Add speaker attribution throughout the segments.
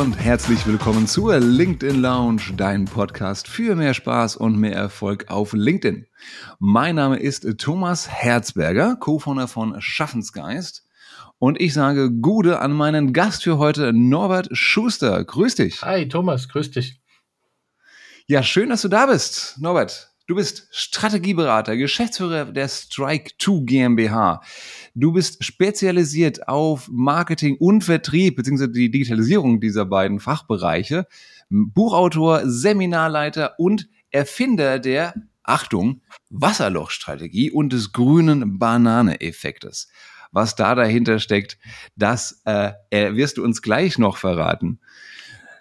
Speaker 1: und herzlich willkommen zur LinkedIn Lounge, dein Podcast für mehr Spaß und mehr Erfolg auf LinkedIn. Mein Name ist Thomas Herzberger, Co-Founder von Schaffensgeist. Und ich sage Gude an meinen Gast für heute, Norbert Schuster. Grüß dich.
Speaker 2: Hi Thomas, grüß dich.
Speaker 1: Ja, schön, dass du da bist, Norbert. Du bist Strategieberater, Geschäftsführer der Strike 2 GmbH. Du bist spezialisiert auf Marketing und Vertrieb beziehungsweise die Digitalisierung dieser beiden Fachbereiche. Buchautor, Seminarleiter und Erfinder der Achtung, Wasserlochstrategie und des grünen Banane-Effektes. Was da dahinter steckt, das äh, wirst du uns gleich noch verraten.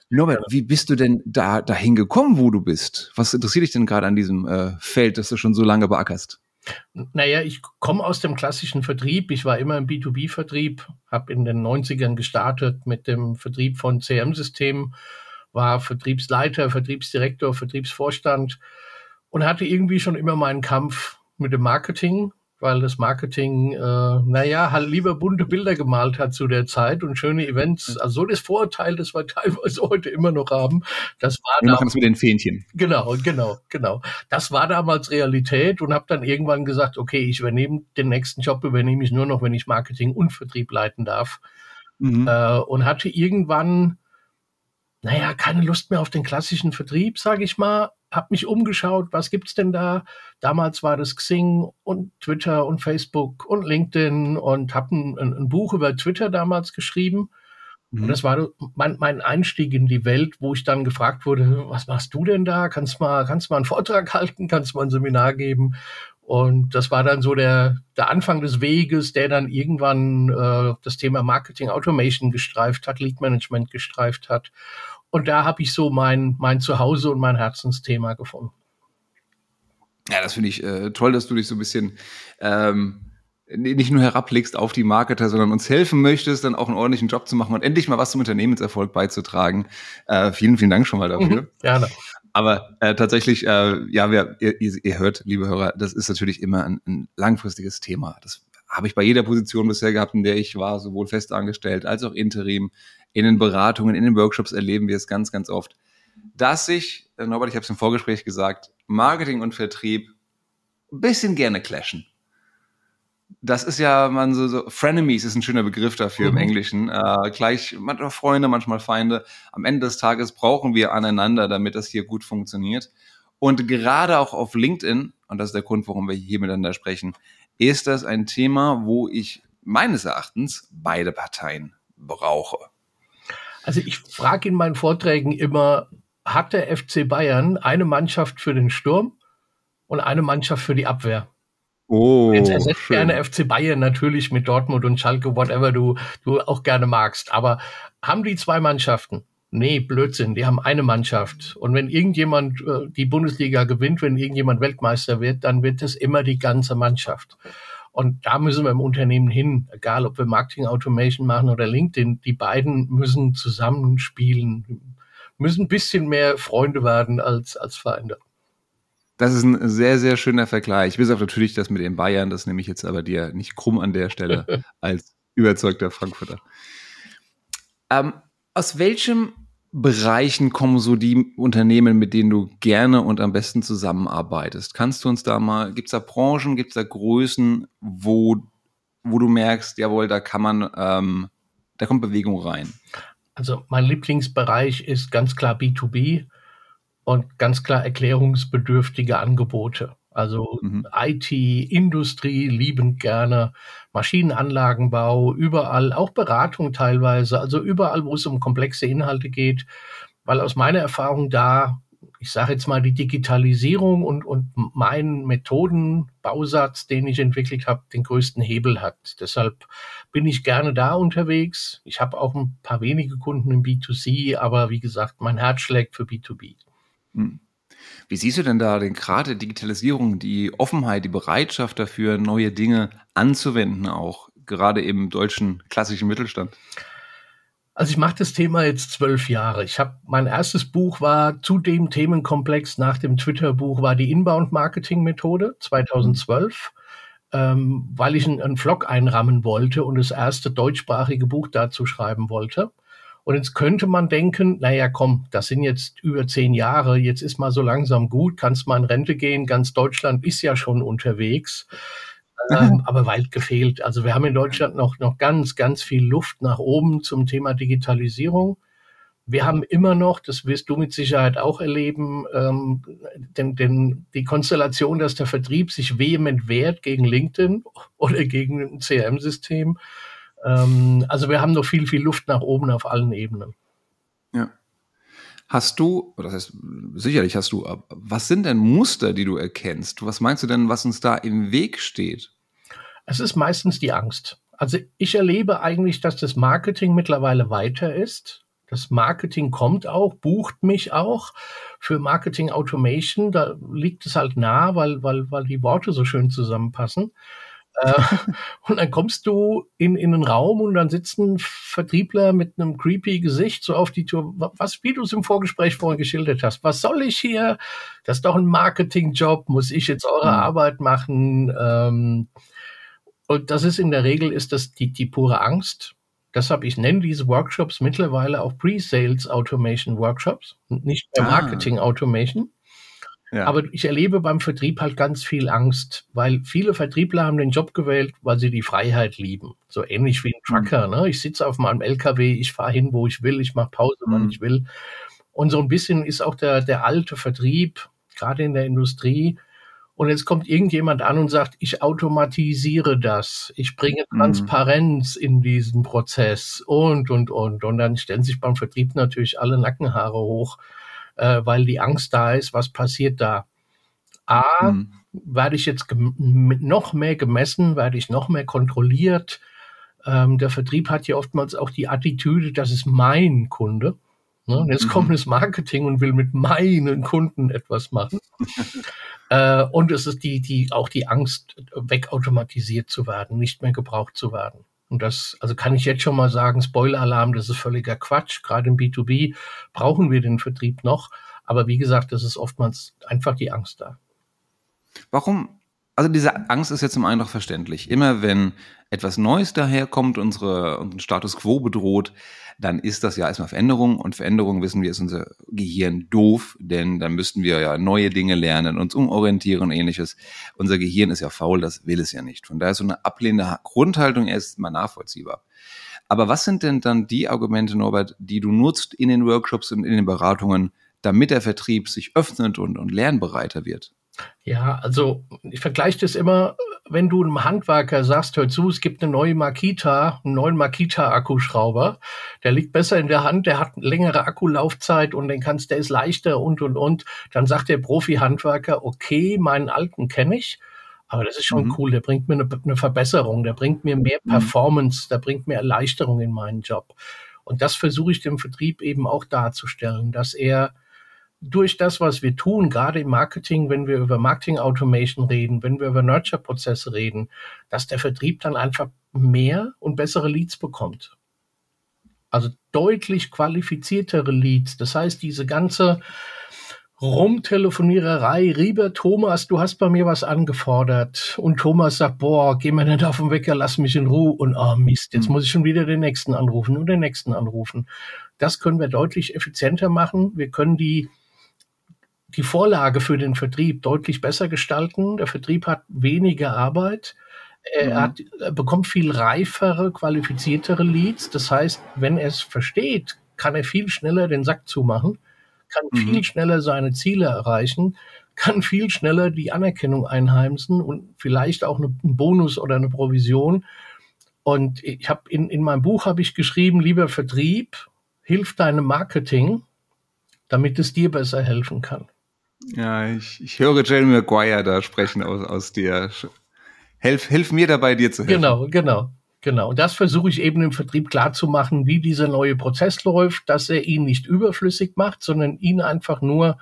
Speaker 1: Norbert, wie bist du denn da dahin gekommen, wo du bist? Was interessiert dich denn gerade an diesem äh, Feld, das du schon so lange beackerst?
Speaker 2: Naja, ich komme aus dem klassischen Vertrieb. Ich war immer im B2B-Vertrieb, habe in den 90ern gestartet mit dem Vertrieb von CM-Systemen, war Vertriebsleiter, Vertriebsdirektor, Vertriebsvorstand und hatte irgendwie schon immer meinen Kampf mit dem Marketing weil das Marketing, äh, naja, halt lieber bunte Bilder gemalt hat zu der Zeit und schöne Events. Also so das Vorurteil, das wir teilweise heute immer noch haben, das war
Speaker 1: Wir es mit den Fähnchen.
Speaker 2: Genau, genau, genau. Das war damals Realität und habe dann irgendwann gesagt, okay, ich übernehme den nächsten Job, übernehme ich nur noch, wenn ich Marketing und Vertrieb leiten darf. Mhm. Äh, und hatte irgendwann, naja, keine Lust mehr auf den klassischen Vertrieb, sage ich mal, habe mich umgeschaut, was gibt's denn da? Damals war das Xing und Twitter und Facebook und LinkedIn und habe ein, ein, Buch über Twitter damals geschrieben. Mhm. Und das war mein, mein, Einstieg in die Welt, wo ich dann gefragt wurde, was machst du denn da? Kannst mal, kannst mal einen Vortrag halten? Kannst mal ein Seminar geben? Und das war dann so der, der Anfang des Weges, der dann irgendwann äh, das Thema Marketing Automation gestreift hat, Lead Management gestreift hat. Und da habe ich so mein, mein Zuhause und mein Herzensthema gefunden.
Speaker 1: Ja, das finde ich äh, toll, dass du dich so ein bisschen ähm, nicht nur herablegst auf die Marketer, sondern uns helfen möchtest, dann auch einen ordentlichen Job zu machen und endlich mal was zum Unternehmenserfolg beizutragen. Äh, vielen, vielen Dank schon mal dafür. Mhm,
Speaker 2: gerne.
Speaker 1: Aber äh, tatsächlich, äh, ja, wir, ihr, ihr hört, liebe Hörer, das ist natürlich immer ein, ein langfristiges Thema. Das habe ich bei jeder Position bisher gehabt, in der ich war, sowohl fest angestellt als auch interim in den Beratungen, in den Workshops erleben wir es ganz, ganz oft, dass sich, äh, Norbert, ich habe es im Vorgespräch gesagt, Marketing und Vertrieb ein bisschen gerne clashen. Das ist ja, man so, so Frenemies ist ein schöner Begriff dafür mhm. im Englischen. Äh, gleich manchmal Freunde, manchmal Feinde. Am Ende des Tages brauchen wir aneinander, damit das hier gut funktioniert. Und gerade auch auf LinkedIn, und das ist der Grund, warum wir hier miteinander sprechen, ist das ein Thema, wo ich meines Erachtens beide Parteien brauche.
Speaker 2: Also ich frage in meinen Vorträgen immer, hat der FC Bayern eine Mannschaft für den Sturm und eine Mannschaft für die Abwehr?
Speaker 1: Oh,
Speaker 2: Jetzt ersetzt gerne FC Bayern natürlich mit Dortmund und Schalke, whatever du, du auch gerne magst. Aber haben die zwei Mannschaften? Nee, Blödsinn, die haben eine Mannschaft. Und wenn irgendjemand äh, die Bundesliga gewinnt, wenn irgendjemand Weltmeister wird, dann wird es immer die ganze Mannschaft. Und da müssen wir im Unternehmen hin, egal ob wir Marketing Automation machen oder LinkedIn, die beiden müssen zusammenspielen, müssen ein bisschen mehr Freunde werden als, als Feinde.
Speaker 1: Das ist ein sehr, sehr schöner Vergleich. Bis auf natürlich das mit den Bayern, das nehme ich jetzt aber dir nicht krumm an der Stelle als überzeugter Frankfurter. Ähm, aus welchem Bereichen kommen so die Unternehmen, mit denen du gerne und am besten zusammenarbeitest? Kannst du uns da mal, gibt es da Branchen, gibt es da Größen, wo, wo du merkst, jawohl, da kann man, ähm, da kommt Bewegung rein?
Speaker 2: Also mein Lieblingsbereich ist ganz klar B2B und ganz klar erklärungsbedürftige Angebote. Also mhm. IT, Industrie liebend gerne, Maschinenanlagenbau, überall, auch Beratung teilweise, also überall, wo es um komplexe Inhalte geht, weil aus meiner Erfahrung da, ich sage jetzt mal, die Digitalisierung und, und mein Methodenbausatz, den ich entwickelt habe, den größten Hebel hat. Deshalb bin ich gerne da unterwegs. Ich habe auch ein paar wenige Kunden im B2C, aber wie gesagt, mein Herz schlägt für B2B. Mhm.
Speaker 1: Wie siehst du denn da den Grad der Digitalisierung, die Offenheit, die Bereitschaft dafür, neue Dinge anzuwenden, auch gerade im deutschen klassischen Mittelstand?
Speaker 2: Also ich mache das Thema jetzt zwölf Jahre. Ich habe mein erstes Buch war zu dem Themenkomplex nach dem Twitter-Buch war die Inbound-Marketing-Methode 2012, ähm, weil ich einen, einen Vlog einrammen wollte und das erste deutschsprachige Buch dazu schreiben wollte. Und jetzt könnte man denken, naja, komm, das sind jetzt über zehn Jahre, jetzt ist mal so langsam gut, kannst mal in Rente gehen, ganz Deutschland ist ja schon unterwegs. Ähm, aber weit gefehlt. Also wir haben in Deutschland noch, noch ganz, ganz viel Luft nach oben zum Thema Digitalisierung. Wir haben immer noch, das wirst du mit Sicherheit auch erleben, ähm, denn, denn die Konstellation, dass der Vertrieb sich vehement wehrt gegen LinkedIn oder gegen ein CRM-System. Ähm, also wir haben noch viel, viel Luft nach oben auf allen Ebenen.
Speaker 1: Ja. Hast du, das heißt, sicherlich hast du, was sind denn Muster, die du erkennst? Was meinst du denn, was uns da im Weg steht?
Speaker 2: Es ist meistens die Angst. Also ich erlebe eigentlich, dass das Marketing mittlerweile weiter ist. Das Marketing kommt auch, bucht mich auch für Marketing Automation. Da liegt es halt nah, weil, weil, weil die Worte so schön zusammenpassen. Äh, und dann kommst du in, in einen Raum und dann sitzt ein Vertriebler mit einem creepy Gesicht so auf die Tür. Was, wie du es im Vorgespräch vorhin geschildert hast. Was soll ich hier? Das ist doch ein Marketingjob. Muss ich jetzt eure mhm. Arbeit machen? Ähm, und das ist in der Regel ist das die, die pure Angst Deshalb, ich nenne diese Workshops mittlerweile auch Pre-Sales Automation Workshops, nicht mehr ah. Marketing Automation. Ja. Aber ich erlebe beim Vertrieb halt ganz viel Angst, weil viele Vertriebler haben den Job gewählt, weil sie die Freiheit lieben. So ähnlich wie ein mhm. Trucker. Mhm. Ne? Ich sitze auf meinem LKW, ich fahre hin, wo ich will, ich mache Pause, wann mhm. ich will. Und so ein bisschen ist auch der, der alte Vertrieb, gerade in der Industrie, und jetzt kommt irgendjemand an und sagt, ich automatisiere das, ich bringe mhm. Transparenz mhm. in diesen Prozess und, und, und. Und dann stellen sich beim Vertrieb natürlich alle Nackenhaare hoch, äh, weil die Angst da ist, was passiert da. A, mhm. werde ich jetzt noch mehr gemessen, werde ich noch mehr kontrolliert. Ähm, der Vertrieb hat ja oftmals auch die Attitüde, das ist mein Kunde. Ne? Jetzt mhm. kommt das Marketing und will mit meinen Kunden etwas machen. Äh, und es ist die, die, auch die Angst, wegautomatisiert zu werden, nicht mehr gebraucht zu werden. Und das, also kann ich jetzt schon mal sagen, Spoiler-Alarm, das ist völliger Quatsch. Gerade im B2B brauchen wir den Vertrieb noch. Aber wie gesagt, das ist oftmals einfach die Angst da.
Speaker 1: Warum also diese Angst ist ja zum einen auch verständlich. Immer wenn etwas Neues daherkommt, unsere, unseren Status quo bedroht, dann ist das ja erstmal Veränderung und Veränderung wissen wir, ist unser Gehirn doof, denn dann müssten wir ja neue Dinge lernen, uns umorientieren und ähnliches. Unser Gehirn ist ja faul, das will es ja nicht. Von daher ist so eine ablehnende Grundhaltung erstmal nachvollziehbar. Aber was sind denn dann die Argumente, Norbert, die du nutzt in den Workshops und in den Beratungen, damit der Vertrieb sich öffnet und, und lernbereiter wird?
Speaker 2: Ja, also ich vergleiche das immer, wenn du einem Handwerker sagst, hör zu, es gibt eine neue Makita, einen neuen Makita-Akkuschrauber, der liegt besser in der Hand, der hat eine längere Akkulaufzeit und den kannst, der ist leichter und und und. Dann sagt der Profi-Handwerker, okay, meinen alten kenne ich, aber das ist schon mhm. cool, der bringt mir eine, eine, Verbesserung, der bringt mir mehr mhm. Performance, der bringt mir Erleichterung in meinen Job. Und das versuche ich dem Vertrieb eben auch darzustellen, dass er durch das, was wir tun, gerade im Marketing, wenn wir über Marketing Automation reden, wenn wir über Nurture-Prozesse reden, dass der Vertrieb dann einfach mehr und bessere Leads bekommt. Also deutlich qualifiziertere Leads. Das heißt, diese ganze Rumtelefoniererei, lieber Thomas, du hast bei mir was angefordert. Und Thomas sagt, boah, geh mir nicht auf den Wecker, lass mich in Ruhe. Und oh Mist, jetzt hm. muss ich schon wieder den nächsten anrufen und den nächsten anrufen. Das können wir deutlich effizienter machen. Wir können die die Vorlage für den Vertrieb deutlich besser gestalten. Der Vertrieb hat weniger Arbeit. Er, mhm. hat, er bekommt viel reifere, qualifiziertere Leads. Das heißt, wenn er es versteht, kann er viel schneller den Sack zumachen, kann mhm. viel schneller seine Ziele erreichen, kann viel schneller die Anerkennung einheimsen und vielleicht auch einen Bonus oder eine Provision. Und ich habe in, in meinem Buch habe ich geschrieben, lieber Vertrieb, hilf deinem Marketing, damit es dir besser helfen kann.
Speaker 1: Ja, ich, ich höre Jeremy Maguire da sprechen aus, aus dir. Helf, hilf mir dabei, dir zu helfen.
Speaker 2: Genau, genau. Genau, und das versuche ich eben im Vertrieb klarzumachen, wie dieser neue Prozess läuft, dass er ihn nicht überflüssig macht, sondern ihn einfach nur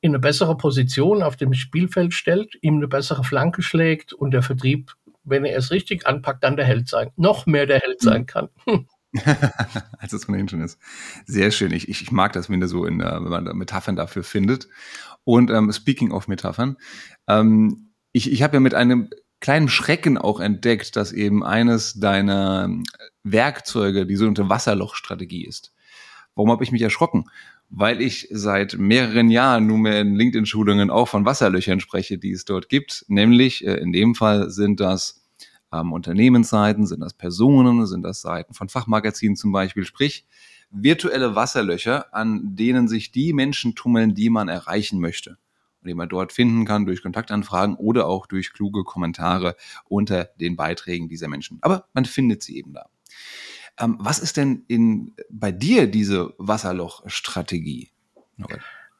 Speaker 2: in eine bessere Position auf dem Spielfeld stellt, ihm eine bessere Flanke schlägt und der Vertrieb, wenn er es richtig anpackt, dann der Held sein, noch mehr der Held sein kann. Hm.
Speaker 1: Als es ohnehin schon ist. Sehr schön. Ich, ich, ich mag das, wenn, so in, wenn man Metaphern dafür findet. Und ähm, speaking of Metaphern, ähm, ich, ich habe ja mit einem kleinen Schrecken auch entdeckt, dass eben eines deiner Werkzeuge die sogenannte Wasserlochstrategie ist. Warum habe ich mich erschrocken? Weil ich seit mehreren Jahren nunmehr in LinkedIn-Schulungen auch von Wasserlöchern spreche, die es dort gibt. Nämlich, äh, in dem Fall sind das ähm, Unternehmensseiten, sind das Personen, sind das Seiten von Fachmagazinen zum Beispiel. Sprich, virtuelle Wasserlöcher, an denen sich die Menschen tummeln, die man erreichen möchte und die man dort finden kann durch Kontaktanfragen oder auch durch kluge Kommentare unter den Beiträgen dieser Menschen. Aber man findet sie eben da. Ähm, was ist denn in, bei dir diese Wasserlochstrategie?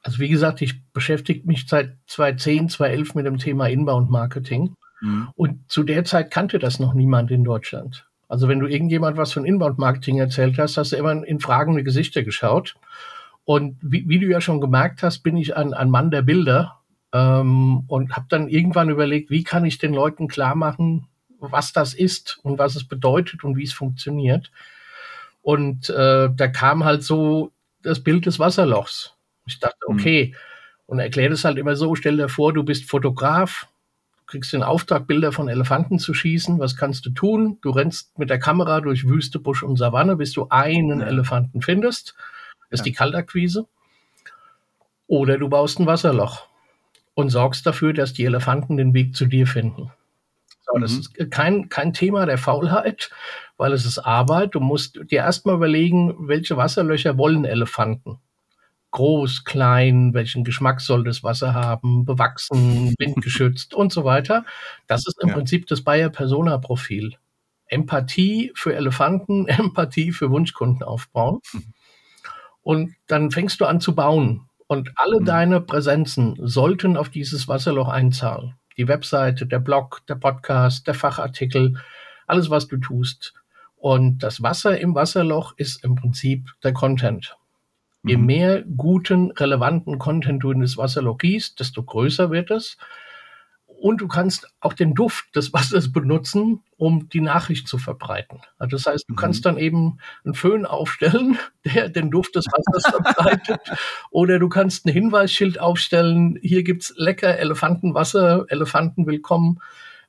Speaker 2: Also wie gesagt, ich beschäftige mich seit 2010, 2011 mit dem Thema Inbound Marketing. Mhm. Und zu der Zeit kannte das noch niemand in Deutschland. Also wenn du irgendjemand was von Inbound Marketing erzählt hast, hast du immer in fragende Gesichter geschaut. Und wie, wie du ja schon gemerkt hast, bin ich ein, ein Mann der Bilder ähm, und habe dann irgendwann überlegt, wie kann ich den Leuten klar machen, was das ist und was es bedeutet und wie es funktioniert. Und äh, da kam halt so das Bild des Wasserlochs. Ich dachte, mhm. okay, mhm. und erkläre das halt immer so, stell dir vor, du bist Fotograf, kriegst den Auftrag, Bilder von Elefanten zu schießen. Was kannst du tun? Du rennst mit der Kamera durch Wüste, Busch und Savanne, bis du einen ja. Elefanten findest. Das ist ja. die Kaltakquise. Oder du baust ein Wasserloch und sorgst dafür, dass die Elefanten den Weg zu dir finden. So, mhm. Das ist kein, kein Thema der Faulheit, weil es ist Arbeit. Du musst dir erstmal überlegen, welche Wasserlöcher wollen Elefanten groß, klein, welchen Geschmack soll das Wasser haben, bewachsen, windgeschützt und so weiter. Das ist im ja. Prinzip das Bayer-Persona-Profil. Empathie für Elefanten, Empathie für Wunschkunden aufbauen. Und dann fängst du an zu bauen. Und alle mhm. deine Präsenzen sollten auf dieses Wasserloch einzahlen. Die Webseite, der Blog, der Podcast, der Fachartikel, alles, was du tust. Und das Wasser im Wasserloch ist im Prinzip der Content. Je mhm. mehr guten, relevanten Content du in das Wasserloch gießt, desto größer wird es. Und du kannst auch den Duft des Wassers benutzen, um die Nachricht zu verbreiten. Also das heißt, du mhm. kannst dann eben einen Föhn aufstellen, der den Duft des Wassers verbreitet. Oder du kannst ein Hinweisschild aufstellen, hier gibt's lecker Elefantenwasser, Elefanten willkommen.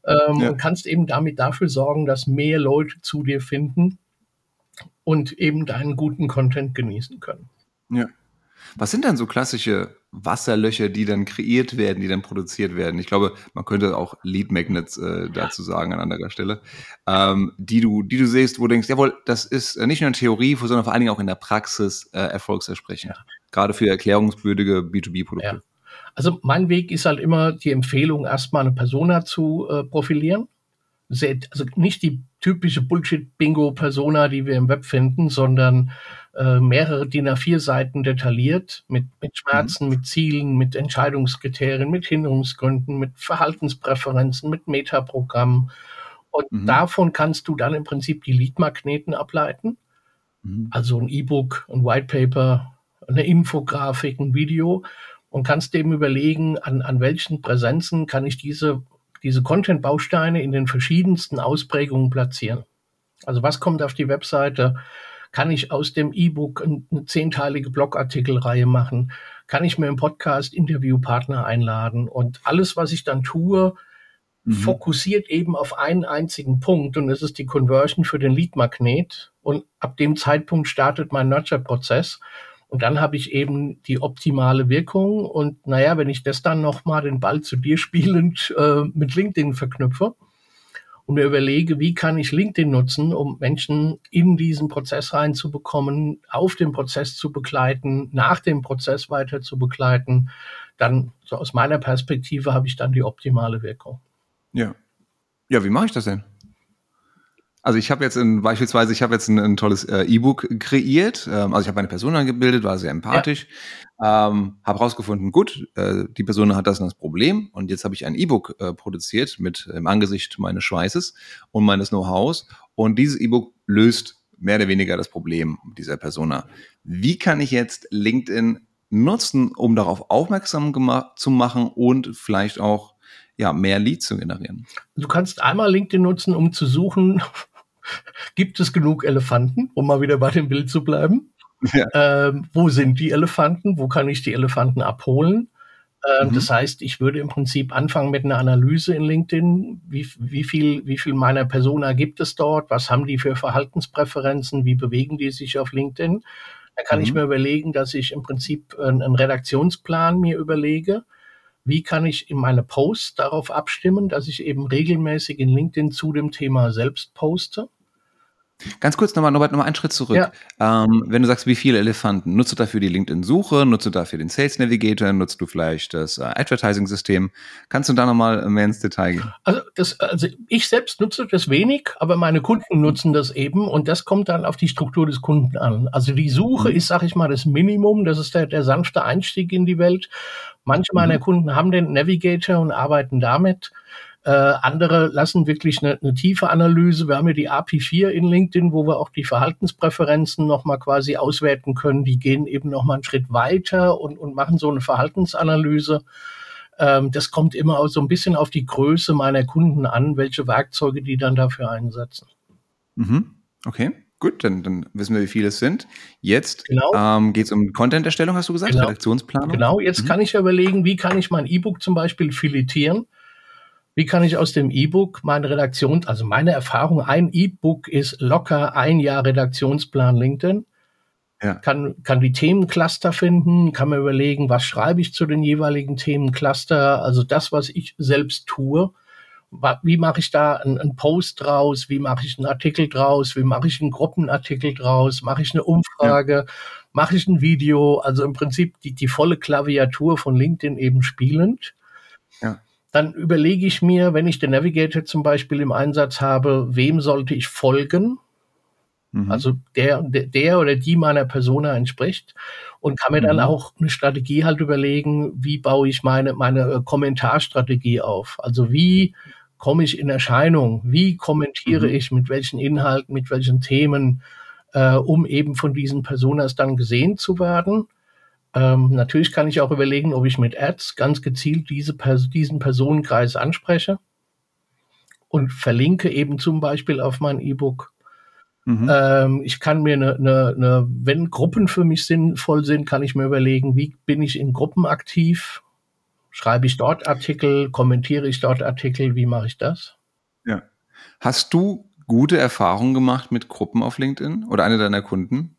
Speaker 2: Ähm, ja. Und kannst eben damit dafür sorgen, dass mehr Leute zu dir finden und eben deinen guten Content genießen können.
Speaker 1: Ja. Was sind dann so klassische Wasserlöcher, die dann kreiert werden, die dann produziert werden? Ich glaube, man könnte auch Lead Magnets äh, dazu sagen an anderer Stelle, ähm, die du, die du siehst, wo du denkst, jawohl, das ist äh, nicht nur in Theorie, sondern vor allen Dingen auch in der Praxis äh, erfolgsversprechend. Ja. Gerade für erklärungswürdige B2B-Produkte. Ja.
Speaker 2: Also mein Weg ist halt immer die Empfehlung, erstmal eine Persona zu äh, profilieren also nicht die typische Bullshit-Bingo-Persona, die wir im Web finden, sondern äh, mehrere DIN A4-Seiten detailliert mit, mit Schmerzen, mhm. mit Zielen, mit Entscheidungskriterien, mit Hinderungsgründen, mit Verhaltenspräferenzen, mit Metaprogrammen. Und mhm. davon kannst du dann im Prinzip die Lead-Magneten ableiten. Mhm. Also ein E-Book, ein White Paper, eine Infografik, ein Video und kannst dem überlegen, an, an welchen Präsenzen kann ich diese diese Content-Bausteine in den verschiedensten Ausprägungen platzieren. Also was kommt auf die Webseite? Kann ich aus dem E-Book eine zehnteilige Blogartikelreihe machen? Kann ich mir im Podcast Interviewpartner einladen? Und alles, was ich dann tue, mhm. fokussiert eben auf einen einzigen Punkt und es ist die Conversion für den Lead-Magnet. Und ab dem Zeitpunkt startet mein Nurture-Prozess. Und dann habe ich eben die optimale Wirkung. Und naja, wenn ich das dann nochmal den Ball zu dir spielend äh, mit LinkedIn verknüpfe und mir überlege, wie kann ich LinkedIn nutzen, um Menschen in diesen Prozess reinzubekommen, auf dem Prozess zu begleiten, nach dem Prozess weiter zu begleiten, dann so aus meiner Perspektive habe ich dann die optimale Wirkung.
Speaker 1: Ja. Ja, wie mache ich das denn? Also ich habe jetzt in, beispielsweise, ich habe jetzt ein, ein tolles äh, E-Book kreiert. Ähm, also ich habe meine Person angebildet, war sehr empathisch, ja. ähm, habe rausgefunden, gut, äh, die Person hat das und das Problem und jetzt habe ich ein E-Book äh, produziert mit im Angesicht meines Schweißes und meines Know-hows und dieses E-Book löst mehr oder weniger das Problem dieser Persona. Wie kann ich jetzt LinkedIn nutzen, um darauf aufmerksam zu machen und vielleicht auch ja, mehr Leads zu generieren?
Speaker 2: Du kannst einmal LinkedIn nutzen, um zu suchen, Gibt es genug Elefanten, um mal wieder bei dem Bild zu bleiben? Ja. Ähm, wo sind die Elefanten? Wo kann ich die Elefanten abholen? Ähm, mhm. Das heißt, ich würde im Prinzip anfangen mit einer Analyse in LinkedIn. Wie, wie, viel, wie viel meiner Persona gibt es dort? Was haben die für Verhaltenspräferenzen? Wie bewegen die sich auf LinkedIn? Dann kann mhm. ich mir überlegen, dass ich im Prinzip einen, einen Redaktionsplan mir überlege. Wie kann ich in meine Posts darauf abstimmen, dass ich eben regelmäßig in LinkedIn zu dem Thema selbst poste?
Speaker 1: Ganz kurz nochmal, Norbert, nochmal einen Schritt zurück. Ja. Ähm, wenn du sagst, wie viele Elefanten, nutzt du dafür die LinkedIn-Suche, nutzt du dafür den Sales Navigator, nutzt du vielleicht das äh, Advertising-System? Kannst du da nochmal mehr ins Detail gehen?
Speaker 2: Also, das, also ich selbst nutze das wenig, aber meine Kunden nutzen das eben und das kommt dann auf die Struktur des Kunden an. Also die Suche mhm. ist, sag ich mal, das Minimum, das ist der, der sanfte Einstieg in die Welt. Manche meiner mhm. Kunden haben den Navigator und arbeiten damit. Äh, andere lassen wirklich eine, eine tiefe Analyse. Wir haben ja die API4 in LinkedIn, wo wir auch die Verhaltenspräferenzen nochmal quasi auswerten können. Die gehen eben nochmal einen Schritt weiter und, und machen so eine Verhaltensanalyse. Ähm, das kommt immer auch so ein bisschen auf die Größe meiner Kunden an, welche Werkzeuge die dann dafür einsetzen.
Speaker 1: Mhm. Okay. Gut, dann, dann wissen wir, wie viele es sind. Jetzt genau. ähm, geht es um Content-Erstellung, hast du gesagt,
Speaker 2: genau.
Speaker 1: Redaktionsplanung.
Speaker 2: Genau, jetzt mhm. kann ich überlegen, wie kann ich mein E-Book zum Beispiel filetieren. Wie kann ich aus dem E-Book meine Redaktion, also meine Erfahrung, ein E-Book ist locker ein Jahr Redaktionsplan LinkedIn. Ja. Kann, kann die Themencluster finden, kann mir überlegen, was schreibe ich zu den jeweiligen Themencluster, also das, was ich selbst tue. Wie mache ich da einen, Post draus? Wie mache ich einen Artikel draus? Wie mache ich einen Gruppenartikel draus? Mache ich eine Umfrage? Ja. Mache ich ein Video? Also im Prinzip die, die volle Klaviatur von LinkedIn eben spielend. Ja dann überlege ich mir, wenn ich den Navigator zum Beispiel im Einsatz habe, wem sollte ich folgen? Mhm. Also der, der oder die meiner Persona entspricht und kann mir dann mhm. auch eine Strategie halt überlegen, wie baue ich meine, meine äh, Kommentarstrategie auf? Also wie komme ich in Erscheinung? Wie kommentiere mhm. ich mit welchen Inhalten, mit welchen Themen, äh, um eben von diesen Personas dann gesehen zu werden? Ähm, natürlich kann ich auch überlegen, ob ich mit Ads ganz gezielt diese, diesen Personenkreis anspreche und verlinke eben zum Beispiel auf mein E-Book. Mhm. Ähm, ich kann mir eine, eine, eine, wenn Gruppen für mich sinnvoll sind, kann ich mir überlegen, wie bin ich in Gruppen aktiv? Schreibe ich dort Artikel, kommentiere ich dort Artikel, wie mache ich das?
Speaker 1: Ja. Hast du gute Erfahrungen gemacht mit Gruppen auf LinkedIn oder eine deiner Kunden?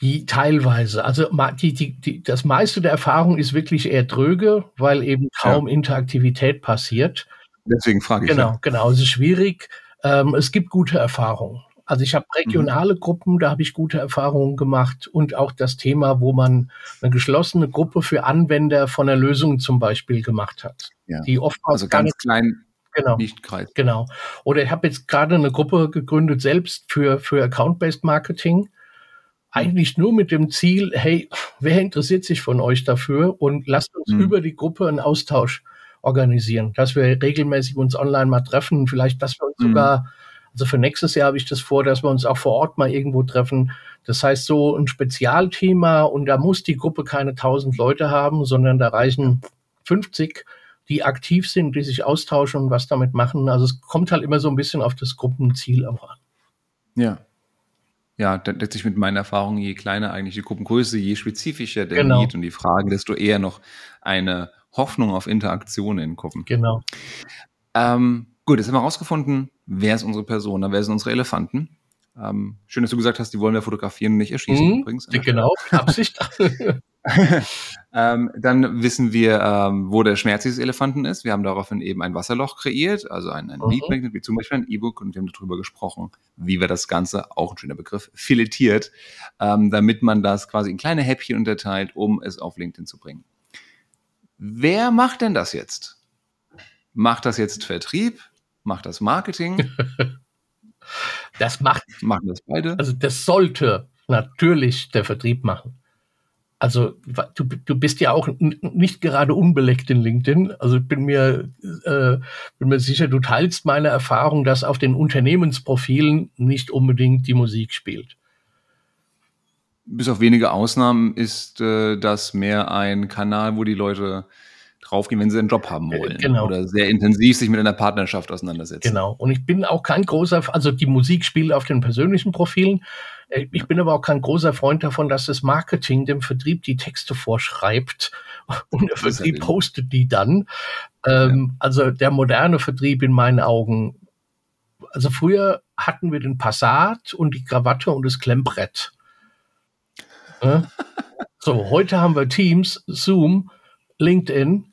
Speaker 2: Die, teilweise. Also die, die, die, das meiste der Erfahrung ist wirklich eher dröge, weil eben kaum ja. Interaktivität passiert.
Speaker 1: Deswegen frage ich.
Speaker 2: Genau, ja. genau. Es ist schwierig. Ähm, es gibt gute Erfahrungen. Also ich habe regionale mhm. Gruppen, da habe ich gute Erfahrungen gemacht und auch das Thema, wo man eine geschlossene Gruppe für Anwender von der Lösung zum Beispiel gemacht hat.
Speaker 1: Ja. Die oftmals also ganz klein
Speaker 2: genau, nicht Kreis. Genau. Oder ich habe jetzt gerade eine Gruppe gegründet selbst für, für Account-Based Marketing eigentlich nur mit dem Ziel, hey, wer interessiert sich von euch dafür und lasst uns mhm. über die Gruppe einen Austausch organisieren, dass wir regelmäßig uns online mal treffen, vielleicht, dass wir uns mhm. sogar, also für nächstes Jahr habe ich das vor, dass wir uns auch vor Ort mal irgendwo treffen. Das heißt, so ein Spezialthema und da muss die Gruppe keine 1000 Leute haben, sondern da reichen 50, die aktiv sind, die sich austauschen und was damit machen. Also es kommt halt immer so ein bisschen auf das Gruppenziel auch an.
Speaker 1: Ja, ja, letztlich mit meinen Erfahrungen, je kleiner eigentlich die Gruppengröße, je spezifischer der
Speaker 2: genau.
Speaker 1: Need und die Fragen, desto eher noch eine Hoffnung auf Interaktion in Gruppen.
Speaker 2: Genau.
Speaker 1: Ähm, gut, jetzt haben wir herausgefunden, wer ist unsere Person, wer sind unsere Elefanten. Ähm, schön, dass du gesagt hast, die wollen wir fotografieren und nicht erschießen
Speaker 2: mhm, übrigens. Genau, Absicht.
Speaker 1: ähm, dann wissen wir, ähm, wo der Schmerz dieses Elefanten ist. Wir haben daraufhin eben ein Wasserloch kreiert, also ein, ein mhm. Lead Magnet, wie zum Beispiel ein E-Book, und wir haben darüber gesprochen, wie wir das Ganze, auch ein schöner Begriff, filetiert, ähm, damit man das quasi in kleine Häppchen unterteilt, um es auf LinkedIn zu bringen. Wer macht denn das jetzt? Macht das jetzt Vertrieb? Macht das Marketing?
Speaker 2: das macht.
Speaker 1: Machen das beide?
Speaker 2: Also das sollte natürlich der Vertrieb machen also du, du bist ja auch nicht gerade unbeleckt in LinkedIn. Also ich bin mir, äh, bin mir sicher, du teilst meine Erfahrung, dass auf den Unternehmensprofilen nicht unbedingt die Musik spielt.
Speaker 1: Bis auf wenige Ausnahmen ist äh, das mehr ein Kanal, wo die Leute draufgehen, wenn sie einen Job haben wollen.
Speaker 2: Genau.
Speaker 1: Oder sehr intensiv sich mit einer Partnerschaft auseinandersetzen.
Speaker 2: Genau. Und ich bin auch kein großer, also die Musik spielt auf den persönlichen Profilen. Äh, ich bin aber auch kein großer Freund davon, dass das Marketing dem Vertrieb die Texte vorschreibt und der Vertrieb postet die dann. Ähm, ja. Also der moderne Vertrieb in meinen Augen. Also früher hatten wir den Passat und die Krawatte und das Klemmbrett. So, heute haben wir Teams, Zoom, LinkedIn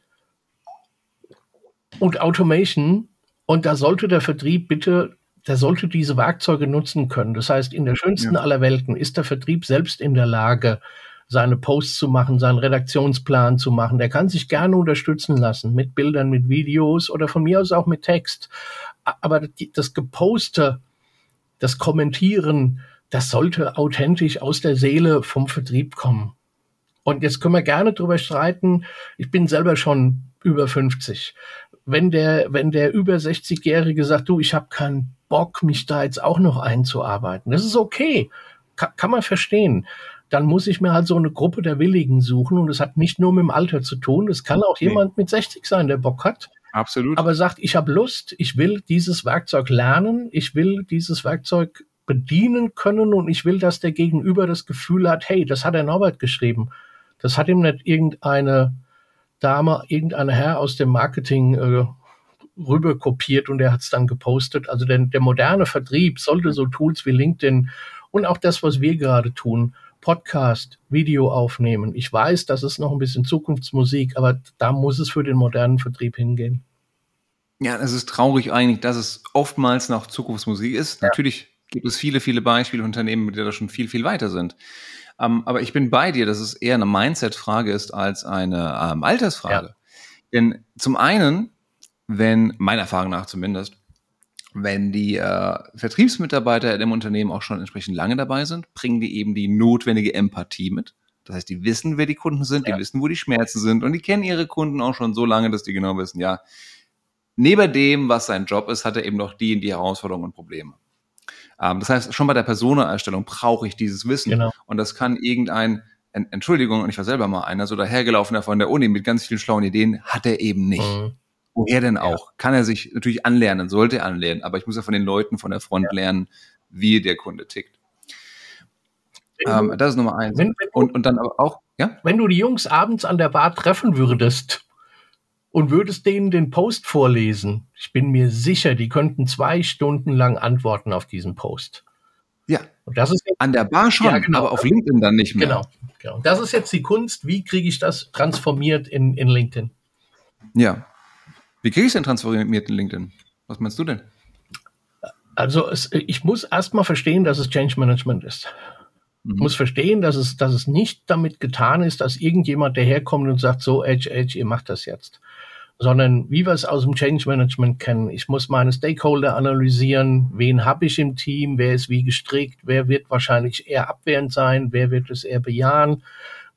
Speaker 2: und Automation. Und da sollte der Vertrieb bitte, der sollte diese Werkzeuge nutzen können. Das heißt, in der schönsten ja. aller Welten ist der Vertrieb selbst in der Lage, seine Posts zu machen, seinen Redaktionsplan zu machen. Der kann sich gerne unterstützen lassen mit Bildern, mit Videos oder von mir aus auch mit Text. Aber das Geposte, das Kommentieren, das sollte authentisch aus der Seele vom Vertrieb kommen. Und jetzt können wir gerne drüber streiten. Ich bin selber schon über 50. Wenn der, wenn der über 60-Jährige sagt, du, ich habe keinen Bock, mich da jetzt auch noch einzuarbeiten, das ist okay. Ka kann man verstehen dann muss ich mir halt so eine Gruppe der Willigen suchen. Und es hat nicht nur mit dem Alter zu tun. Es kann auch nee. jemand mit 60 sein, der Bock hat.
Speaker 1: Absolut.
Speaker 2: Aber sagt, ich habe Lust, ich will dieses Werkzeug lernen, ich will dieses Werkzeug bedienen können und ich will, dass der Gegenüber das Gefühl hat, hey, das hat der Norbert geschrieben. Das hat ihm nicht irgendeine Dame, irgendein Herr aus dem Marketing äh, rüber kopiert und er hat es dann gepostet. Also der, der moderne Vertrieb sollte so Tools wie LinkedIn und auch das, was wir gerade tun, Podcast, Video aufnehmen. Ich weiß, das ist noch ein bisschen Zukunftsmusik, aber da muss es für den modernen Vertrieb hingehen.
Speaker 1: Ja, es ist traurig eigentlich, dass es oftmals noch Zukunftsmusik ist. Ja. Natürlich gibt es viele, viele Beispiele Unternehmen, die da schon viel, viel weiter sind. Ähm, aber ich bin bei dir, dass es eher eine Mindset-Frage ist als eine ähm, Altersfrage. Ja. Denn zum einen, wenn, meiner Erfahrung nach zumindest, wenn die äh, Vertriebsmitarbeiter im Unternehmen auch schon entsprechend lange dabei sind, bringen die eben die notwendige Empathie mit. Das heißt, die wissen, wer die Kunden sind, ja. die wissen, wo die Schmerzen sind und die kennen ihre Kunden auch schon so lange, dass die genau wissen, ja, neben dem, was sein Job ist, hat er eben noch die und die Herausforderungen und Probleme. Ähm, das heißt, schon bei der Personenerstellung brauche ich dieses Wissen. Genau. Und das kann irgendein, Entschuldigung, und ich war selber mal einer, so dahergelaufener von der Uni mit ganz vielen schlauen Ideen, hat er eben nicht. Mhm. Woher denn auch? Ja. Kann er sich natürlich anlernen, sollte er anlernen, aber ich muss ja von den Leuten von der Front ja. lernen, wie der Kunde tickt. Ähm, das ist Nummer eins. Wenn, wenn und, und dann aber auch, ja?
Speaker 2: Wenn du die Jungs abends an der Bar treffen würdest und würdest denen den Post vorlesen, ich bin mir sicher, die könnten zwei Stunden lang antworten auf diesen Post.
Speaker 1: Ja. Und das ist an der Bar schon, ja, genau. aber auf LinkedIn dann nicht mehr.
Speaker 2: Genau. genau. Das ist jetzt die Kunst. Wie kriege ich das transformiert in, in LinkedIn?
Speaker 1: Ja. Wie kriege ich es denn transformiert in LinkedIn? Was meinst du denn?
Speaker 2: Also es, ich muss erstmal verstehen, dass es Change Management ist. Mhm. Ich muss verstehen, dass es, dass es nicht damit getan ist, dass irgendjemand daherkommt und sagt, so, Edge, Edge, ihr macht das jetzt. Sondern wie wir es aus dem Change Management kennen. Ich muss meine Stakeholder analysieren, wen habe ich im Team, wer ist wie gestrickt, wer wird wahrscheinlich eher abwehrend sein, wer wird es eher bejahen.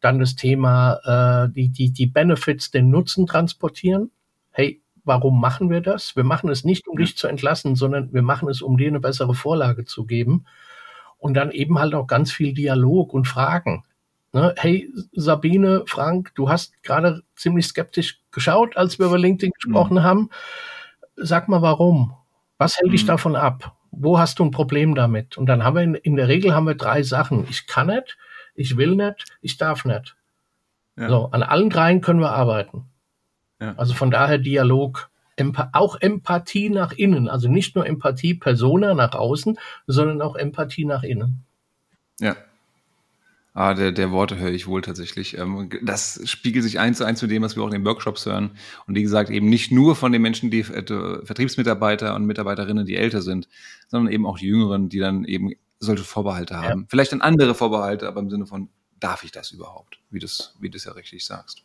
Speaker 2: Dann das Thema, äh, die, die, die Benefits, den Nutzen transportieren. Hey, warum machen wir das? Wir machen es nicht, um dich zu entlassen, sondern wir machen es, um dir eine bessere Vorlage zu geben. Und dann eben halt auch ganz viel Dialog und Fragen. Ne? Hey, Sabine, Frank, du hast gerade ziemlich skeptisch geschaut, als wir über LinkedIn gesprochen mhm. haben. Sag mal, warum? Was hält mhm. dich davon ab? Wo hast du ein Problem damit? Und dann haben wir in, in, der Regel haben wir drei Sachen. Ich kann nicht, ich will nicht, ich darf nicht. Ja. So, an allen dreien können wir arbeiten. Also von daher Dialog, auch Empathie nach innen. Also nicht nur Empathie Persona nach außen, sondern auch Empathie nach innen.
Speaker 1: Ja. Ah, der, der Worte höre ich wohl tatsächlich. Ähm, das spiegelt sich eins zu eins mit dem, was wir auch in den Workshops hören. Und wie gesagt, eben nicht nur von den Menschen, die äh, Vertriebsmitarbeiter und Mitarbeiterinnen, die älter sind, sondern eben auch die Jüngeren, die dann eben solche Vorbehalte haben. Ja. Vielleicht dann andere Vorbehalte, aber im Sinne von, darf ich das überhaupt? Wie du wie das ja richtig sagst.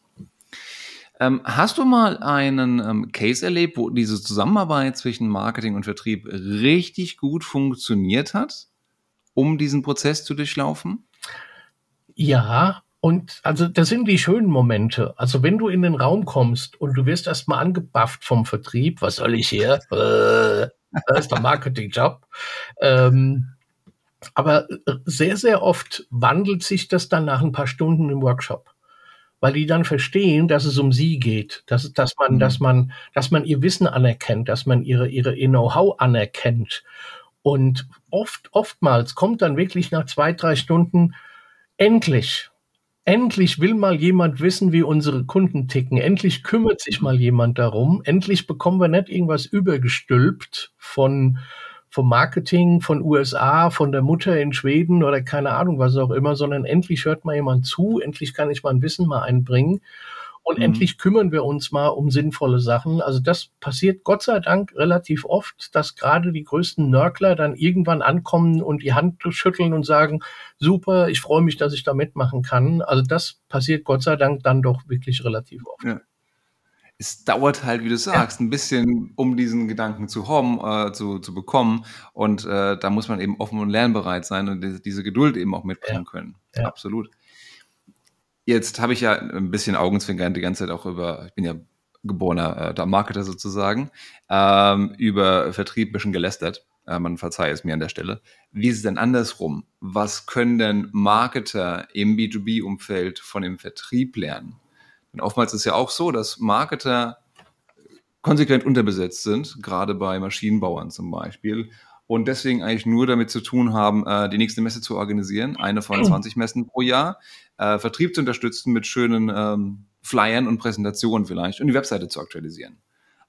Speaker 1: Ähm, hast du mal einen ähm, Case erlebt, wo diese Zusammenarbeit zwischen Marketing und Vertrieb richtig gut funktioniert hat, um diesen Prozess zu durchlaufen?
Speaker 2: Ja, und also das sind die schönen Momente. Also wenn du in den Raum kommst und du wirst erstmal angebufft vom Vertrieb, was soll ich hier? Äh, das ist der Marketingjob. Ähm, aber sehr, sehr oft wandelt sich das dann nach ein paar Stunden im Workshop weil die dann verstehen, dass es um sie geht, dass, dass man, mhm. dass man, dass man ihr Wissen anerkennt, dass man ihre, ihre Know-how anerkennt. Und oft, oftmals kommt dann wirklich nach zwei, drei Stunden endlich, endlich will mal jemand wissen, wie unsere Kunden ticken. Endlich kümmert sich mal jemand darum. Endlich bekommen wir nicht irgendwas übergestülpt von, vom Marketing, von USA, von der Mutter in Schweden oder keine Ahnung, was auch immer, sondern endlich hört mal jemand zu, endlich kann ich mein Wissen mal einbringen und mhm. endlich kümmern wir uns mal um sinnvolle Sachen. Also das passiert Gott sei Dank relativ oft, dass gerade die größten Nörgler dann irgendwann ankommen und die Hand schütteln und sagen, super, ich freue mich, dass ich da mitmachen kann. Also das passiert Gott sei Dank dann doch wirklich relativ oft. Ja
Speaker 1: es dauert halt, wie du sagst, ein bisschen, um diesen Gedanken zu haben, äh, zu, zu bekommen. Und äh, da muss man eben offen und lernbereit sein und diese, diese Geduld eben auch mitbringen ja. können. Ja. Absolut. Jetzt habe ich ja ein bisschen Augenzwinkern die ganze Zeit auch über, ich bin ja geborener äh, Marketer sozusagen, ähm, über Vertrieb ein bisschen gelästert. Äh, man verzeihe es mir an der Stelle. Wie ist es denn andersrum? Was können denn Marketer im B2B-Umfeld von dem Vertrieb lernen? Denn oftmals ist es ja auch so, dass Marketer konsequent unterbesetzt sind, gerade bei Maschinenbauern zum Beispiel, und deswegen eigentlich nur damit zu tun haben, äh, die nächste Messe zu organisieren, eine von 20 Messen pro Jahr, äh, Vertrieb zu unterstützen mit schönen ähm, Flyern und Präsentationen vielleicht und die Webseite zu aktualisieren.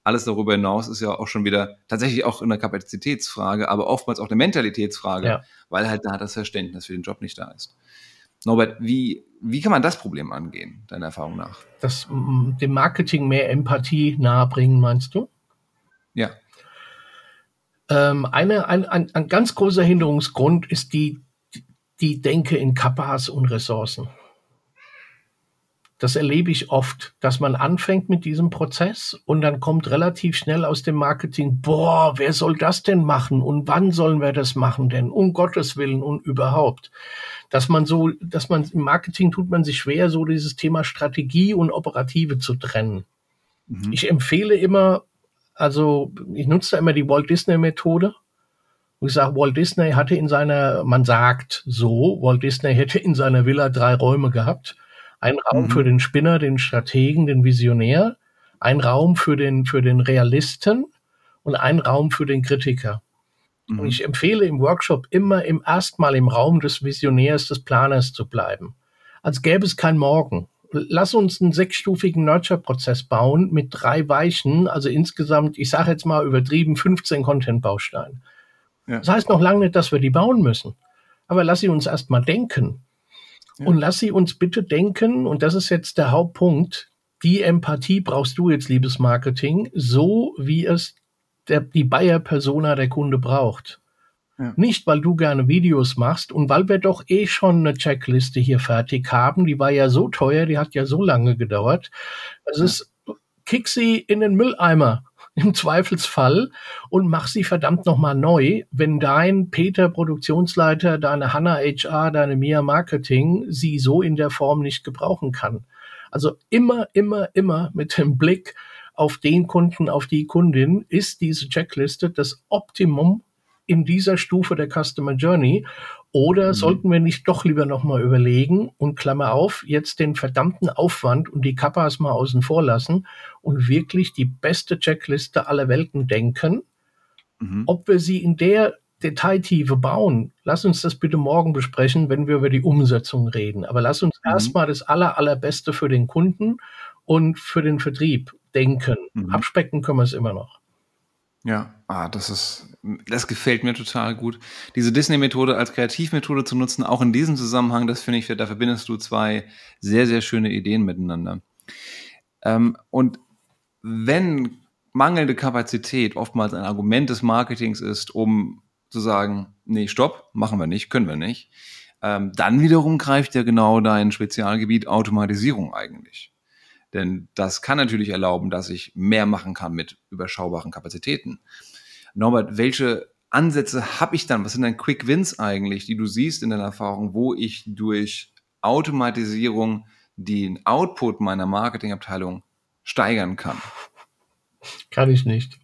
Speaker 1: Alles darüber hinaus ist ja auch schon wieder tatsächlich auch eine Kapazitätsfrage, aber oftmals auch eine Mentalitätsfrage, ja. weil halt da das Verständnis für den Job nicht da ist. Norbert, wie, wie kann man das Problem angehen, deiner Erfahrung nach?
Speaker 2: Das, dem Marketing mehr Empathie nahebringen, meinst du?
Speaker 1: Ja.
Speaker 2: Ähm, eine, ein, ein, ein ganz großer Hinderungsgrund ist die, die Denke in Kappas und Ressourcen. Das erlebe ich oft, dass man anfängt mit diesem Prozess und dann kommt relativ schnell aus dem Marketing, boah, wer soll das denn machen und wann sollen wir das machen denn? Um Gottes Willen und überhaupt. Dass man so, dass man im Marketing tut man sich schwer, so dieses Thema Strategie und Operative zu trennen. Mhm. Ich empfehle immer, also ich nutze da immer die Walt Disney Methode. Und ich sage, Walt Disney hatte in seiner, man sagt so, Walt Disney hätte in seiner Villa drei Räume gehabt ein Raum mhm. für den Spinner, den Strategen, den Visionär, ein Raum für den, für den Realisten und ein Raum für den Kritiker. Mhm. Und ich empfehle im Workshop immer im erstmal im Raum des Visionärs, des Planers zu bleiben. Als gäbe es kein Morgen. Lass uns einen sechsstufigen Nurture-Prozess bauen mit drei Weichen, also insgesamt, ich sage jetzt mal übertrieben, 15 Content-Bausteine. Ja. Das heißt noch lange nicht, dass wir die bauen müssen. Aber lass sie uns erstmal denken. Und lass sie uns bitte denken, und das ist jetzt der Hauptpunkt, die Empathie brauchst du jetzt, liebes Marketing, so wie es der, die Bayer-Persona der Kunde braucht. Ja. Nicht, weil du gerne Videos machst und weil wir doch eh schon eine Checkliste hier fertig haben. Die war ja so teuer, die hat ja so lange gedauert. Es ja. ist, kick sie in den Mülleimer im Zweifelsfall und mach sie verdammt nochmal neu, wenn dein Peter Produktionsleiter, deine Hanna HR, deine Mia Marketing sie so in der Form nicht gebrauchen kann. Also immer, immer, immer mit dem Blick auf den Kunden, auf die Kundin ist diese Checkliste das Optimum in dieser Stufe der Customer Journey oder mhm. sollten wir nicht doch lieber nochmal überlegen und Klammer auf, jetzt den verdammten Aufwand und die Kappas mal außen vor lassen und wirklich die beste Checkliste aller Welten denken, mhm. ob wir sie in der Detailtiefe bauen. Lass uns das bitte morgen besprechen, wenn wir über die Umsetzung reden. Aber lass uns mhm. erstmal das aller, allerbeste für den Kunden und für den Vertrieb denken. Mhm. Abspecken können wir es immer noch.
Speaker 1: Ja, ah, das ist, das gefällt mir total gut. Diese Disney-Methode als Kreativmethode zu nutzen, auch in diesem Zusammenhang, das finde ich, da verbindest du zwei sehr, sehr schöne Ideen miteinander. Ähm, und wenn mangelnde Kapazität oftmals ein Argument des Marketings ist, um zu sagen, nee, stopp, machen wir nicht, können wir nicht, ähm, dann wiederum greift ja genau dein Spezialgebiet Automatisierung eigentlich. Denn das kann natürlich erlauben, dass ich mehr machen kann mit überschaubaren Kapazitäten. Norbert, welche Ansätze habe ich dann? Was sind denn Quick Wins eigentlich, die du siehst in deiner Erfahrung, wo ich durch Automatisierung den Output meiner Marketingabteilung steigern kann?
Speaker 2: Kann ich nicht.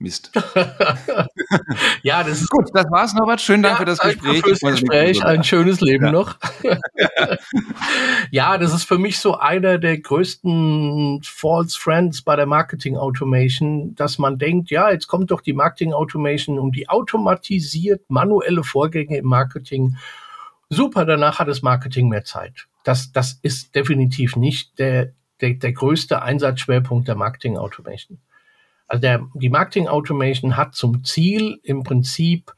Speaker 1: Mist.
Speaker 2: ja, das ist
Speaker 1: gut. Das war's, Norbert. Schönen Dank ja, für das Gespräch.
Speaker 2: Fürs Gespräch. Ein schönes Leben ja. noch. ja, das ist für mich so einer der größten False Friends bei der Marketing Automation, dass man denkt, ja, jetzt kommt doch die Marketing Automation und die automatisiert manuelle Vorgänge im Marketing. Super, danach hat das Marketing mehr Zeit. Das, das ist definitiv nicht der, der, der größte Einsatzschwerpunkt der Marketing Automation. Also der, die Marketing Automation hat zum Ziel im Prinzip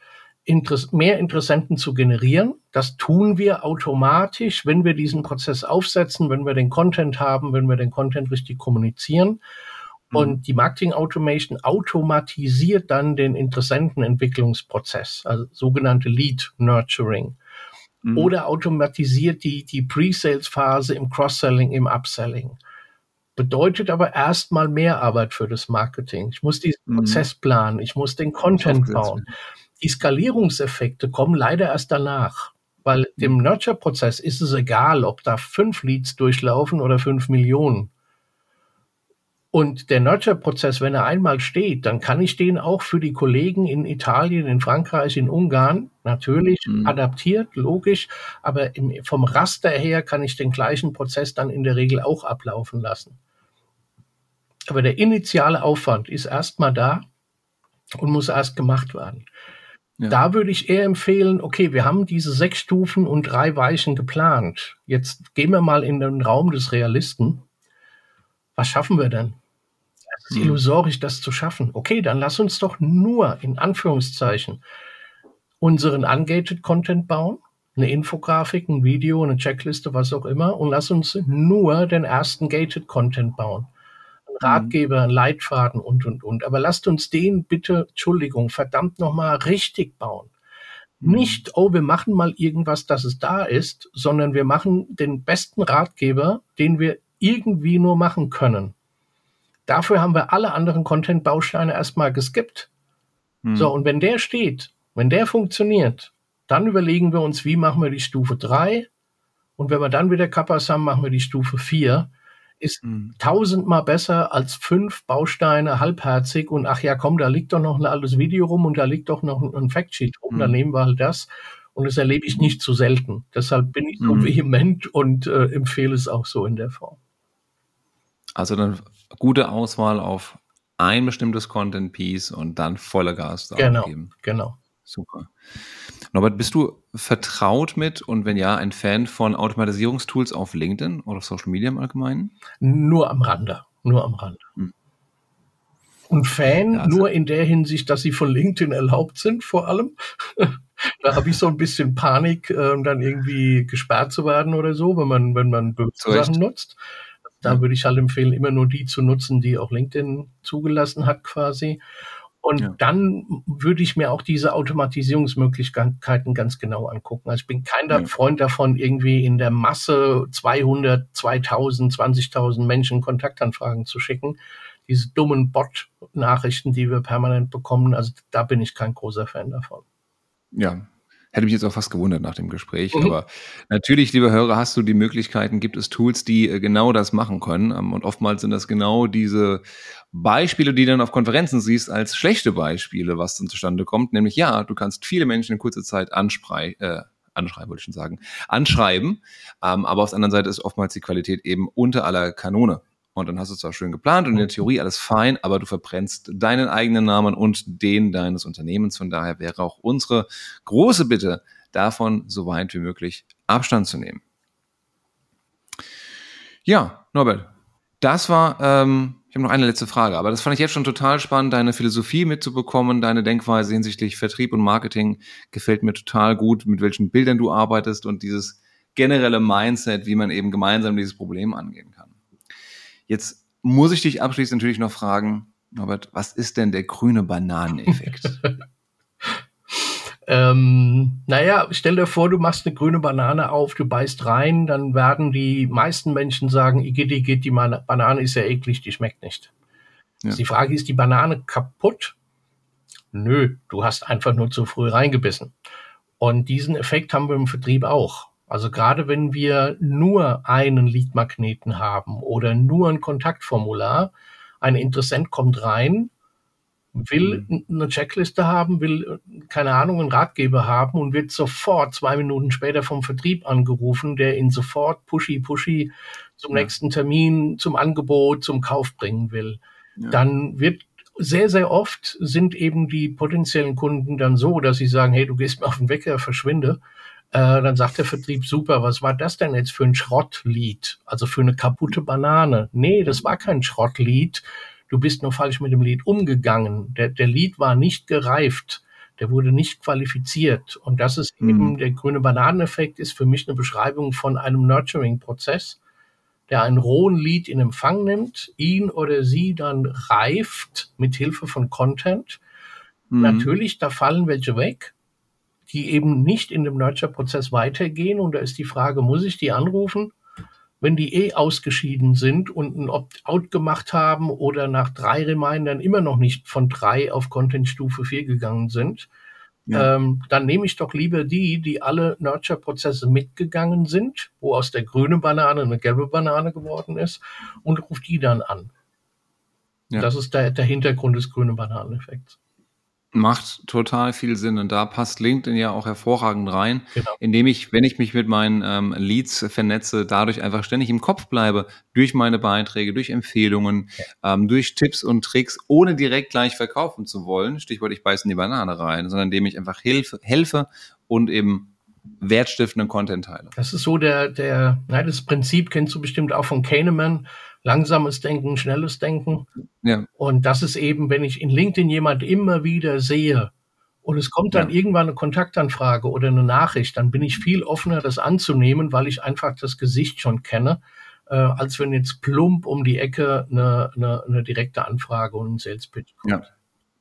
Speaker 2: Interess mehr Interessenten zu generieren. Das tun wir automatisch, wenn wir diesen Prozess aufsetzen, wenn wir den Content haben, wenn wir den Content richtig kommunizieren. Mhm. Und die Marketing Automation automatisiert dann den Interessentenentwicklungsprozess, also sogenannte Lead Nurturing. Mhm. Oder automatisiert die, die Pre-Sales-Phase im Cross-Selling, im Upselling. Bedeutet aber erstmal mehr Arbeit für das Marketing. Ich muss diesen mhm. Prozess planen, ich muss den Content bauen. Die Skalierungseffekte kommen leider erst danach. Weil dem mhm. Nurture-Prozess ist es egal, ob da fünf Leads durchlaufen oder fünf Millionen. Und der Nurture-Prozess, wenn er einmal steht, dann kann ich den auch für die Kollegen in Italien, in Frankreich, in Ungarn natürlich mhm. adaptiert, logisch, aber im, vom Raster her kann ich den gleichen Prozess dann in der Regel auch ablaufen lassen. Aber der initiale Aufwand ist erstmal da und muss erst gemacht werden. Ja. Da würde ich eher empfehlen, okay, wir haben diese sechs Stufen und drei Weichen geplant. Jetzt gehen wir mal in den Raum des Realisten. Was schaffen wir denn? Ist hm. illusorisch, das zu schaffen. Okay, dann lass uns doch nur in Anführungszeichen unseren ungated Content bauen, eine Infografik, ein Video, eine Checkliste, was auch immer, und lass uns nur den ersten gated Content bauen. Ein hm. Ratgeber, ein Leitfaden und, und, und. Aber lasst uns den bitte, Entschuldigung, verdammt nochmal richtig bauen. Hm. Nicht, oh, wir machen mal irgendwas, dass es da ist, sondern wir machen den besten Ratgeber, den wir irgendwie nur machen können. Dafür haben wir alle anderen Content-Bausteine erstmal geskippt. Hm. So, und wenn der steht, wenn der funktioniert, dann überlegen wir uns, wie machen wir die Stufe 3. Und wenn wir dann wieder Kappas haben, machen wir die Stufe 4. Ist hm. tausendmal besser als fünf Bausteine halbherzig und ach ja, komm, da liegt doch noch ein altes Video rum und da liegt doch noch ein, Factsheet rum, hm. dann nehmen wir halt das. Und das erlebe ich nicht zu selten. Deshalb bin ich so hm. vehement und äh, empfehle es auch so in der Form.
Speaker 1: Also dann gute Auswahl auf ein bestimmtes Content Piece und dann voller Gas
Speaker 2: da genau, geben. Genau.
Speaker 1: Super. Norbert, bist du vertraut mit und wenn ja, ein Fan von Automatisierungstools auf LinkedIn oder Social Media im Allgemeinen?
Speaker 2: Nur am Rande. Nur am Rande. Hm. Und Fan ja, also nur in der Hinsicht, dass sie von LinkedIn erlaubt sind, vor allem. da habe ich so ein bisschen Panik, äh, dann irgendwie gesperrt zu werden oder so, wenn man, wenn man Sachen nutzt. Da würde ich halt empfehlen, immer nur die zu nutzen, die auch LinkedIn zugelassen hat quasi. Und ja. dann würde ich mir auch diese Automatisierungsmöglichkeiten ganz genau angucken. Also ich bin kein ja. Freund davon, irgendwie in der Masse 200, 2000, 20.000 Menschen Kontaktanfragen zu schicken. Diese dummen Bot-Nachrichten, die wir permanent bekommen, also da bin ich kein großer Fan davon.
Speaker 1: Ja, Hätte mich jetzt auch fast gewundert nach dem Gespräch. Mhm. Aber natürlich, liebe Hörer, hast du die Möglichkeiten, gibt es Tools, die äh, genau das machen können. Ähm, und oftmals sind das genau diese Beispiele, die du dann auf Konferenzen siehst, als schlechte Beispiele, was dann zustande kommt. Nämlich, ja, du kannst viele Menschen in kurzer Zeit ansprei äh, anschreiben, wollte ich schon sagen, anschreiben. Ähm, aber auf der anderen Seite ist oftmals die Qualität eben unter aller Kanone. Und dann hast du zwar schön geplant und in der Theorie alles fein, aber du verbrennst deinen eigenen Namen und den deines Unternehmens. Von daher wäre auch unsere große Bitte, davon so weit wie möglich Abstand zu nehmen. Ja, Norbert, das war, ähm, ich habe noch eine letzte Frage, aber das fand ich jetzt schon total spannend, deine Philosophie mitzubekommen, deine Denkweise hinsichtlich Vertrieb und Marketing gefällt mir total gut, mit welchen Bildern du arbeitest und dieses generelle Mindset, wie man eben gemeinsam dieses Problem angehen kann. Jetzt muss ich dich abschließend natürlich noch fragen, Norbert, was ist denn der grüne Bananeneffekt?
Speaker 2: ähm, naja, stell dir vor, du machst eine grüne Banane auf, du beißt rein, dann werden die meisten Menschen sagen, Igitt, Igitt, die Banane ist ja eklig, die schmeckt nicht. Ja. Die Frage ist, die Banane kaputt? Nö, du hast einfach nur zu früh reingebissen. Und diesen Effekt haben wir im Vertrieb auch. Also gerade wenn wir nur einen Leadmagneten haben oder nur ein Kontaktformular, ein Interessent kommt rein, will mhm. eine Checkliste haben, will, keine Ahnung, einen Ratgeber haben und wird sofort zwei Minuten später vom Vertrieb angerufen, der ihn sofort pushy, pushy zum ja. nächsten Termin, zum Angebot, zum Kauf bringen will. Ja. Dann wird sehr, sehr oft sind eben die potenziellen Kunden dann so, dass sie sagen, hey, du gehst mir auf den Wecker, verschwinde. Äh, dann sagt der Vertrieb, super, was war das denn jetzt für ein Schrottlied? Also für eine kaputte Banane. Nee, das war kein Schrottlied. du bist nur falsch mit dem Lead umgegangen. Der, der Lead war nicht gereift. Der wurde nicht qualifiziert. Und das ist mhm. eben der grüne Bananeneffekt, ist für mich eine Beschreibung von einem Nurturing-Prozess, der einen rohen Lead in Empfang nimmt, ihn oder sie dann reift mit Hilfe von Content. Mhm. Natürlich, da fallen welche weg, die eben nicht in dem Nurture-Prozess weitergehen. Und da ist die Frage, muss ich die anrufen? wenn die eh ausgeschieden sind und ein Opt-out gemacht haben oder nach drei Remindern immer noch nicht von drei auf Content-Stufe vier gegangen sind, ja. ähm, dann nehme ich doch lieber die, die alle Nurture-Prozesse mitgegangen sind, wo aus der grünen Banane eine gelbe Banane geworden ist, und rufe die dann an. Ja. Das ist der, der Hintergrund des grünen Bananeneffekts.
Speaker 1: Macht total viel Sinn und da passt LinkedIn ja auch hervorragend rein, genau. indem ich, wenn ich mich mit meinen ähm, Leads vernetze, dadurch einfach ständig im Kopf bleibe, durch meine Beiträge, durch Empfehlungen, ja. ähm, durch Tipps und Tricks, ohne direkt gleich verkaufen zu wollen, Stichwort ich beiße in die Banane rein, sondern indem ich einfach hilfe, helfe und eben wertstiftenden Content teile.
Speaker 2: Das ist so der, der, na, das Prinzip kennst du bestimmt auch von Kahneman, langsames Denken, schnelles Denken. Ja. Und das ist eben, wenn ich in LinkedIn jemand immer wieder sehe und es kommt dann ja. irgendwann eine Kontaktanfrage oder eine Nachricht, dann bin ich viel offener, das anzunehmen, weil ich einfach das Gesicht schon kenne, äh, als wenn jetzt plump um die Ecke eine, eine, eine direkte Anfrage und ein Sales Pitch kommt.
Speaker 1: Ja.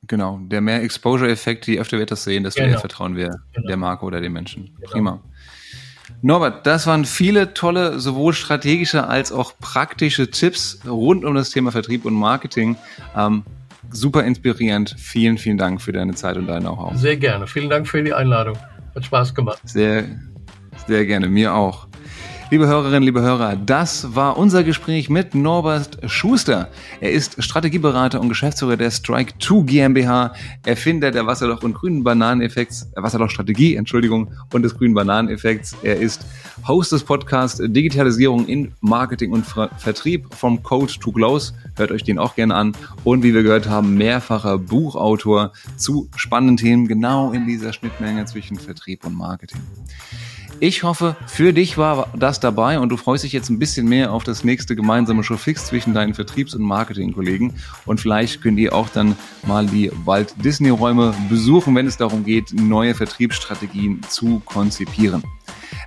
Speaker 1: Genau, der mehr Exposure-Effekt, je öfter wir das sehen, desto genau. mehr vertrauen wir genau. der Marke oder den Menschen. Genau. Prima. Norbert, das waren viele tolle, sowohl strategische als auch praktische Tipps rund um das Thema Vertrieb und Marketing. Ähm, super inspirierend. Vielen, vielen Dank für deine Zeit und dein Know-how.
Speaker 2: Sehr gerne. Vielen Dank für die Einladung. Hat Spaß gemacht.
Speaker 1: Sehr, sehr gerne. Mir auch. Liebe Hörerinnen, liebe Hörer, das war unser Gespräch mit Norbert Schuster. Er ist Strategieberater und Geschäftsführer der Strike 2 GmbH, Erfinder der Wasserloch- und grünen Bananeneffekts, äh, Wasserloch-Strategie, Entschuldigung, und des grünen Bananeneffekts. Er ist Host des Podcasts Digitalisierung in Marketing und Vertrieb vom Code to Close. Hört euch den auch gerne an. Und wie wir gehört haben, mehrfacher Buchautor zu spannenden Themen genau in dieser Schnittmenge zwischen Vertrieb und Marketing. Ich hoffe, für dich war das dabei und du freust dich jetzt ein bisschen mehr auf das nächste gemeinsame Showfix zwischen deinen Vertriebs- und Marketingkollegen. Und vielleicht könnt ihr auch dann mal die Walt Disney Räume besuchen, wenn es darum geht, neue Vertriebsstrategien zu konzipieren.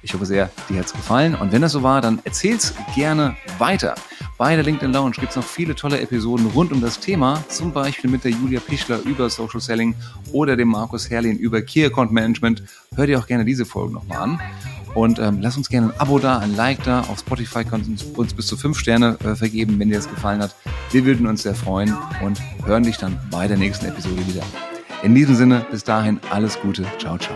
Speaker 1: Ich hoffe sehr, dir hat es gefallen. Und wenn das so war, dann erzähl's gerne weiter. Bei der LinkedIn Lounge gibt es noch viele tolle Episoden rund um das Thema, zum Beispiel mit der Julia Pichler über Social Selling oder dem Markus Herrlin über Key Account Management. Hör dir auch gerne diese Folge nochmal an. Und ähm, lass uns gerne ein Abo da, ein Like da. Auf Spotify kannst du uns bis zu fünf Sterne äh, vergeben, wenn dir das gefallen hat. Wir würden uns sehr freuen und hören dich dann bei der nächsten Episode wieder. In diesem Sinne, bis dahin alles Gute. Ciao, ciao.